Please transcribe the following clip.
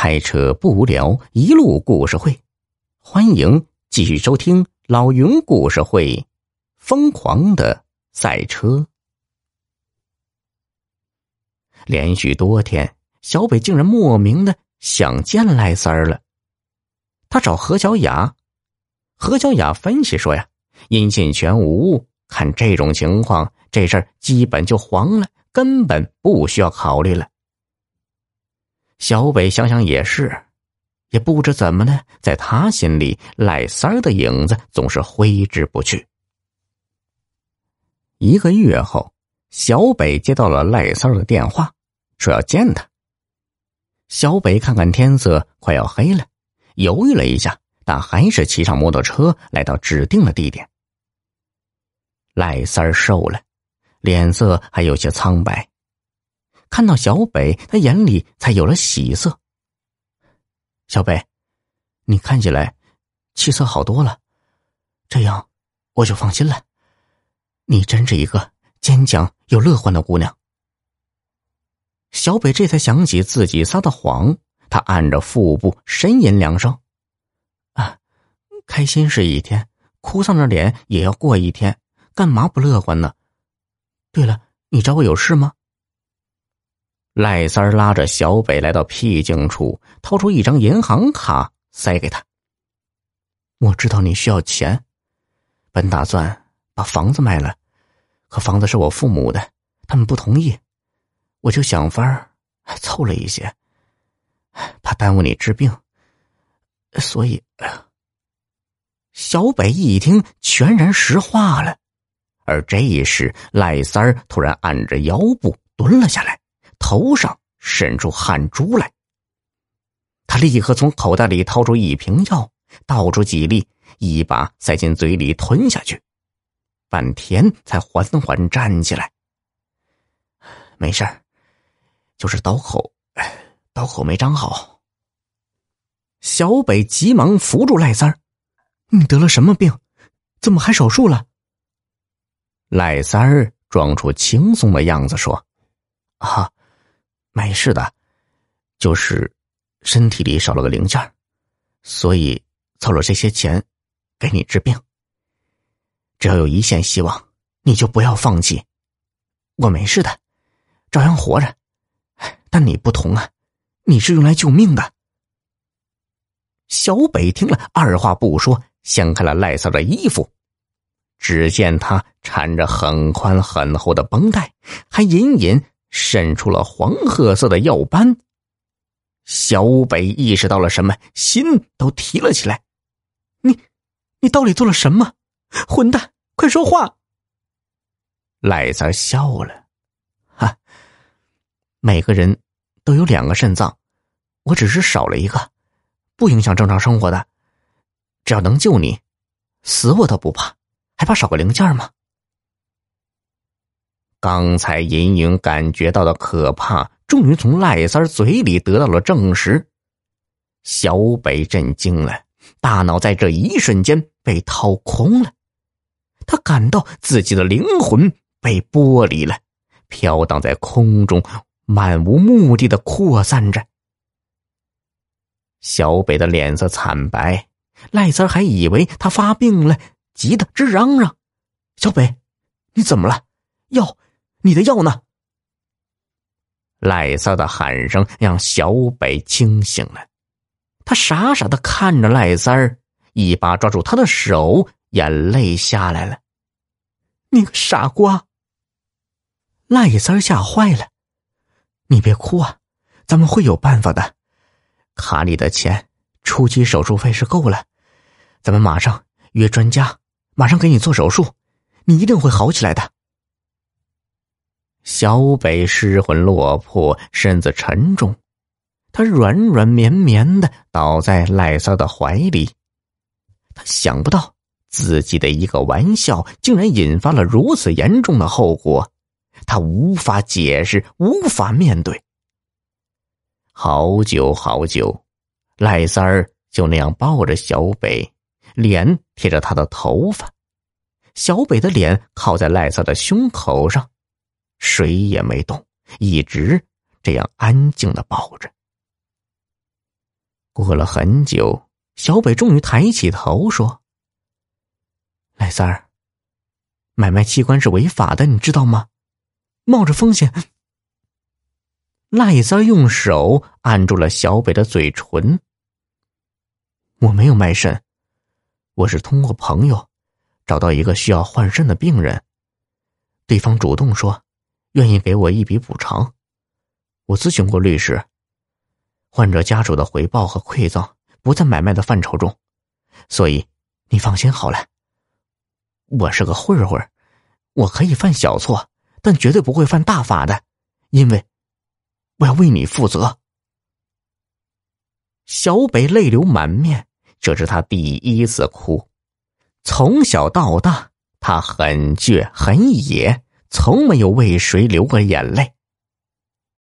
开车不无聊，一路故事会，欢迎继续收听老云故事会，《疯狂的赛车》。连续多天，小北竟然莫名的想见赖三儿了。他找何小雅，何小雅分析说呀，音信全无，看这种情况，这事儿基本就黄了，根本不需要考虑了。小北想想也是，也不知怎么的，在他心里，赖三儿的影子总是挥之不去。一个月后，小北接到了赖三儿的电话，说要见他。小北看看天色，快要黑了，犹豫了一下，但还是骑上摩托车来到指定的地点。赖三儿瘦了，脸色还有些苍白。看到小北，他眼里才有了喜色。小北，你看起来气色好多了，这样我就放心了。你真是一个坚强又乐观的姑娘。小北这才想起自己撒的谎，他按着腹部呻吟两声：“啊，开心是一天，哭丧着脸也要过一天，干嘛不乐观呢？对了，你找我有事吗？”赖三儿拉着小北来到僻静处，掏出一张银行卡塞给他。我知道你需要钱，本打算把房子卖了，可房子是我父母的，他们不同意，我就想法凑了一些，怕耽误你治病，所以，小北一听全然石化了。而这时，赖三儿突然按着腰部蹲了下来。头上渗出汗珠来，他立刻从口袋里掏出一瓶药，倒出几粒，一把塞进嘴里吞下去，半天才缓缓站起来。没事就是刀口，刀口没长好。小北急忙扶住赖三：“你得了什么病？怎么还手术了？”赖三儿装出轻松的样子说：“啊。”没事的，就是身体里少了个零件，所以凑了这些钱给你治病。只要有一线希望，你就不要放弃。我没事的，照样活着，但你不同啊，你是用来救命的。小北听了，二话不说，掀开了赖三的衣服，只见他缠着很宽很厚的绷带，还隐隐。渗出了黄褐色的药斑。小北意识到了什么，心都提了起来。你，你到底做了什么？混蛋，快说话！赖三笑了，哈，每个人都有两个肾脏，我只是少了一个，不影响正常生活的。只要能救你，死我都不怕，还怕少个零件吗？刚才隐隐感觉到的可怕，终于从赖三嘴里得到了证实。小北震惊了，大脑在这一瞬间被掏空了，他感到自己的灵魂被剥离了，飘荡在空中，漫无目的的扩散着。小北的脸色惨白，赖三还以为他发病了，急得直嚷嚷：“小北，你怎么了？药！”你的药呢？赖三的喊声让小北清醒了，他傻傻的看着赖三儿，一把抓住他的手，眼泪下来了。你个傻瓜！赖三儿吓坏了，你别哭啊，咱们会有办法的。卡里的钱，初期手术费是够了，咱们马上约专家，马上给你做手术，你一定会好起来的。小北失魂落魄，身子沉重，他软软绵绵的倒在赖三的怀里。他想不到自己的一个玩笑竟然引发了如此严重的后果，他无法解释，无法面对。好久好久，赖三儿就那样抱着小北，脸贴着他的头发，小北的脸靠在赖三的胸口上。谁也没动，一直这样安静的抱着。过了很久，小北终于抬起头说：“赖三儿，买卖器官是违法的，你知道吗？冒着风险。”赖三用手按住了小北的嘴唇。我没有卖肾，我是通过朋友找到一个需要换肾的病人，对方主动说愿意给我一笔补偿。我咨询过律师，患者家属的回报和馈赠不在买卖的范畴中，所以你放心好了。我是个混混，我可以犯小错，但绝对不会犯大法的，因为。我要为你负责。小北泪流满面，这是他第一次哭。从小到大，他很倔很野，从没有为谁流过眼泪。